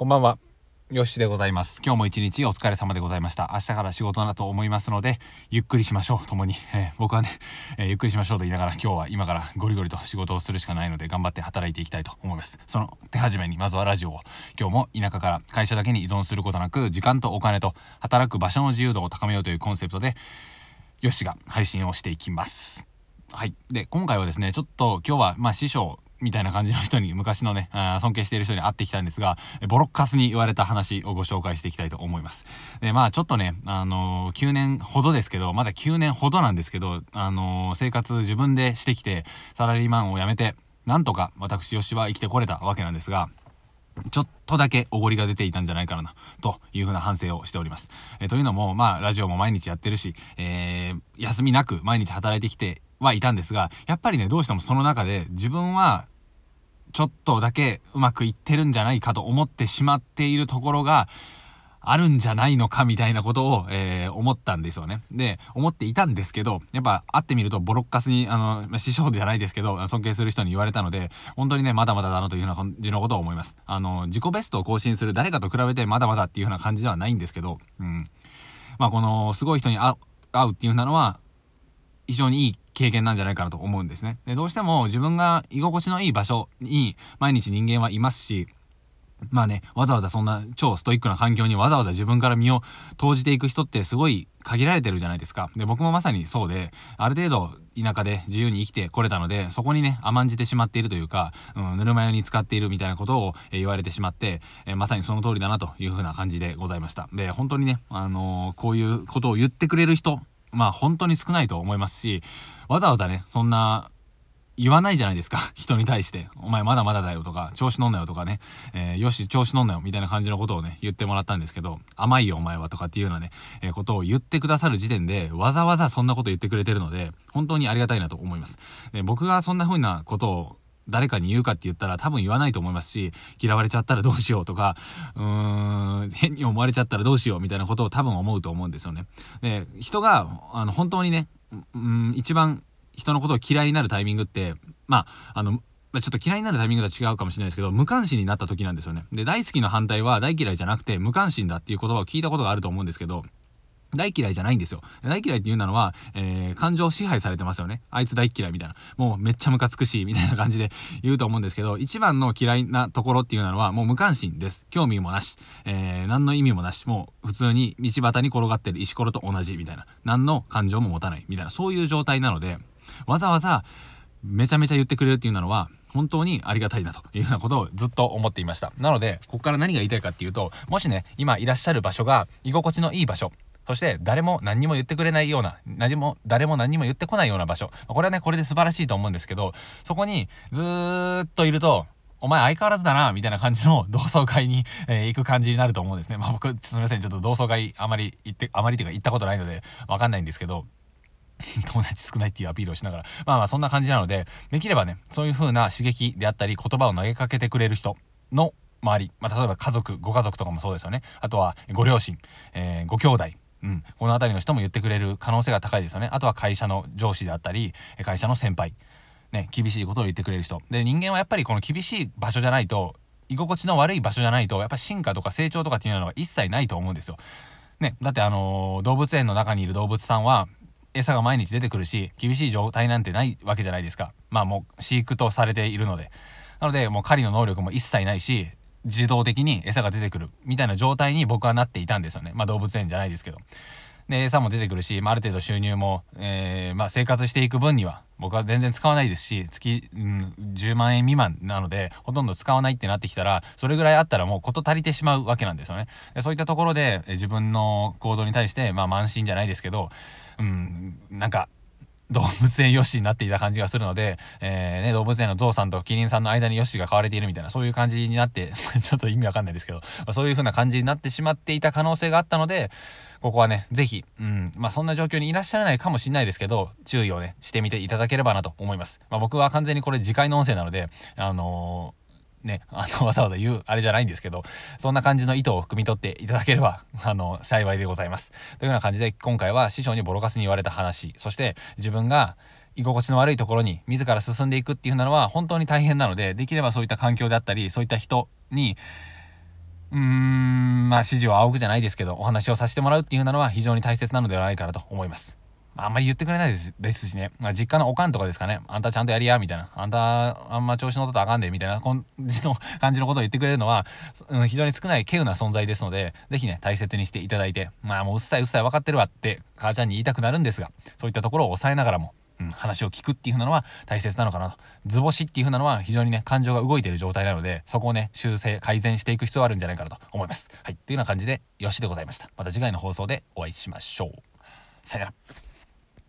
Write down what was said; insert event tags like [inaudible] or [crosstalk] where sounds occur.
こんばんは。よしでございます。今日も一日お疲れ様でございました。明日から仕事だと思いますので、ゆっくりしましょう。共に。えー、僕はね、えー、ゆっくりしましょうと言いながら、今日は今からゴリゴリと仕事をするしかないので、頑張って働いていきたいと思います。その手始めに、まずはラジオを、今日も田舎から会社だけに依存することなく、時間とお金と働く場所の自由度を高めようというコンセプトで、よしが配信をしていきます。はい。で、今回はですね、ちょっと今日は、まあ師匠、みたいな感じの人に、昔のね、尊敬している人に会ってきたんですが、ボロッカスに言われた話をご紹介していきたいと思います。で、まあちょっとね、あのー、9年ほどですけど、まだ9年ほどなんですけど、あのー、生活自分でしてきて、サラリーマンを辞めて、なんとか私吉は生きてこれたわけなんですが、ちょっとだけおごりが出ていたんじゃないかなというふうな反省をしております。え、というのも、まあ、ラジオも毎日やってるし、えー、休みなく毎日働いてきてはいたんですが、やっぱりね、どうしてもその中で自分はちょっとだけうまくいってるんじゃないかと思ってしまっているところが、あるんじゃないのかみたいなことを、えー、思ったんですよね。で、思っていたんですけど、やっぱ会ってみるとボロッカスに、あの、師匠じゃないですけど、尊敬する人に言われたので、本当にね、まだまだだなというふうな感じのことを思います。あの、自己ベストを更新する誰かと比べてまだまだっていうふうな感じではないんですけど、うん。まあ、この、すごい人に会うっていうふうなのは、非常にいい経験なんじゃないかなと思うんですね。で、どうしても自分が居心地のいい場所に毎日人間はいますし、まあね、わざわざそんな超ストイックな環境にわざわざ自分から身を投じていく人ってすごい限られてるじゃないですか。で、僕もまさにそうで、ある程度田舎で自由に生きてこれたので、そこにね、甘んじてしまっているというか、うん、ぬるま湯に使っているみたいなことを、え、言われてしまって、え、まさにその通りだなというふうな感じでございました。で、本当にね、あのー、こういうことを言ってくれる人まあ本当に少ないと思いますし、わざわざね、そんな、言わないじゃないですか。[laughs] 人に対して。お前まだまだだよとか、調子乗んなよとかね、えー、よし、調子乗んなよみたいな感じのことをね、言ってもらったんですけど、甘いよお前はとかっていうようなね、えー、ことを言ってくださる時点で、わざわざそんなこと言ってくれてるので、本当にありがたいなと思います。で僕がそんな風なことを誰かに言うかって言ったら多分言わないと思いますし、嫌われちゃったらどうしようとか、うーん、変に思われちゃったらどうしようみたいなことを多分思うと思うんですよね。で、人が、あの、本当にね、うん、一番人のことを嫌いになるタイミングって、まあ、あの、ちょっと嫌いになるタイミングとは違うかもしれないですけど、無関心になった時なんですよね。で、大好きの反対は大嫌いじゃなくて無関心だっていう言葉を聞いたことがあると思うんですけど、大嫌いじゃないんですよ。大嫌いって言うのは、えー、感情支配されてますよね。あいつ大嫌いみたいな。もうめっちゃムカつくし、みたいな感じで [laughs] 言うと思うんですけど、一番の嫌いなところっていうのはもう無関心です。興味もなし。えー、何の意味もなし。もう普通に道端に転がってる石ころと同じみたいな。何の感情も持たないみたいな。そういう状態なので、わざわざめちゃめちゃ言ってくれるっていうのは、本当にありがたいなというようなことをずっと思っていました。なので、ここから何が言いたいかっていうと、もしね、今いらっしゃる場所が居心地のいい場所、そして誰も何にも言ってくれないような、何も、誰も何にも言ってこないような場所。これはね、これで素晴らしいと思うんですけど、そこにずっといると、お前相変わらずだな、みたいな感じの [laughs] 同窓会に、えー、行く感じになると思うんですね。まあ僕、すみません。ちょっと同窓会あまり行って、あまりというか行ったことないので、わかんないんですけど、[laughs] 友達少ないっていうアピールをしながら。まあまあそんな感じなので、できればね、そういう風な刺激であったり、言葉を投げかけてくれる人の周り、まあ例えば家族、ご家族とかもそうですよね。あとはご両親、えー、ご兄弟、うん、この辺りの人も言ってくれる可能性が高いですよね。あとは会社の上司であったり、会社の先輩、ね、厳しいことを言ってくれる人。で、人間はやっぱりこの厳しい場所じゃないと、居心地の悪い場所じゃないと、やっぱ進化とか成長とかっていうのが一切ないと思うんですよ。ね、だってあのー、動物園の中にいる動物さんは、餌が毎日出てくるし、厳しい状態なんてないわけじゃないですか。まあもう飼育とされているので。なので、もう狩りの能力も一切ないし、自動的に餌が出てくるみたいな状態に僕はなっていたんですよね。まあ動物園じゃないですけど。で、餌も出てくるし、まあ、ある程度収入も、えー、まあ、生活していく分には、僕は全然使わないですし、月、うん、10万円未満なので、ほとんど使わないってなってきたら、それぐらいあったらもう事足りてしまうわけなんですよね。でそういったところで、自分の行動に対して、まあ、慢心じゃないですけど、うん、なんか、動物園よしになっていた感じがするので、えー、ね、動物園のゾウさんとキリンさんの間にヨッシーが飼われているみたいな、そういう感じになって [laughs] ちょっと意味わかんないですけど、まあ、そういう風な感じになってしまっていた可能性があったので、ここはね、是非、うん、まあそんな状況にいらっしゃらないかもしれないですけど、注意をね、してみていただければなと思います。まあ僕は完全にこれ次回の音声なので、あのーね、あの、[laughs] わざわざ言う、あれじゃないんですけど、そんな感じの意図を汲み取っていただければ、[laughs] あの、幸いでございます。というような感じで、今回は師匠にボロカスに言われた話、そして自分が居心地の悪いところに自ら進んでいくっていうなのは本当に大変なので、できればそういった環境であったり、そういった人に、うーんまあ指示を仰ぐじゃないですけどお話をさせてもらうっていうなのは非常に大切なのではないかなと思いますあんまり言ってくれないですですしね、まあ、実家のおかんとかですかね、あんたちゃんとやりや、みたいな、あんたあんま調子乗ったとあかんで、みたいな感じ [laughs] の感じのことを言ってくれるのは、非常に少ない稀有な存在ですので、ぜひね、大切にしていただいて、まあもううっさいうっさい分かってるわって、母ちゃんに言いたくなるんですが、そういったところを抑えながらも、うん、話を聞くっていう風なのは大切なのかなと。図星っていう風なのは非常にね、感情が動いている状態なので、そこをね、修正、改善していく必要があるんじゃないかなと思います。はい。というような感じで、よしでございました。また次回の放送でお会いしましょう。さよなら。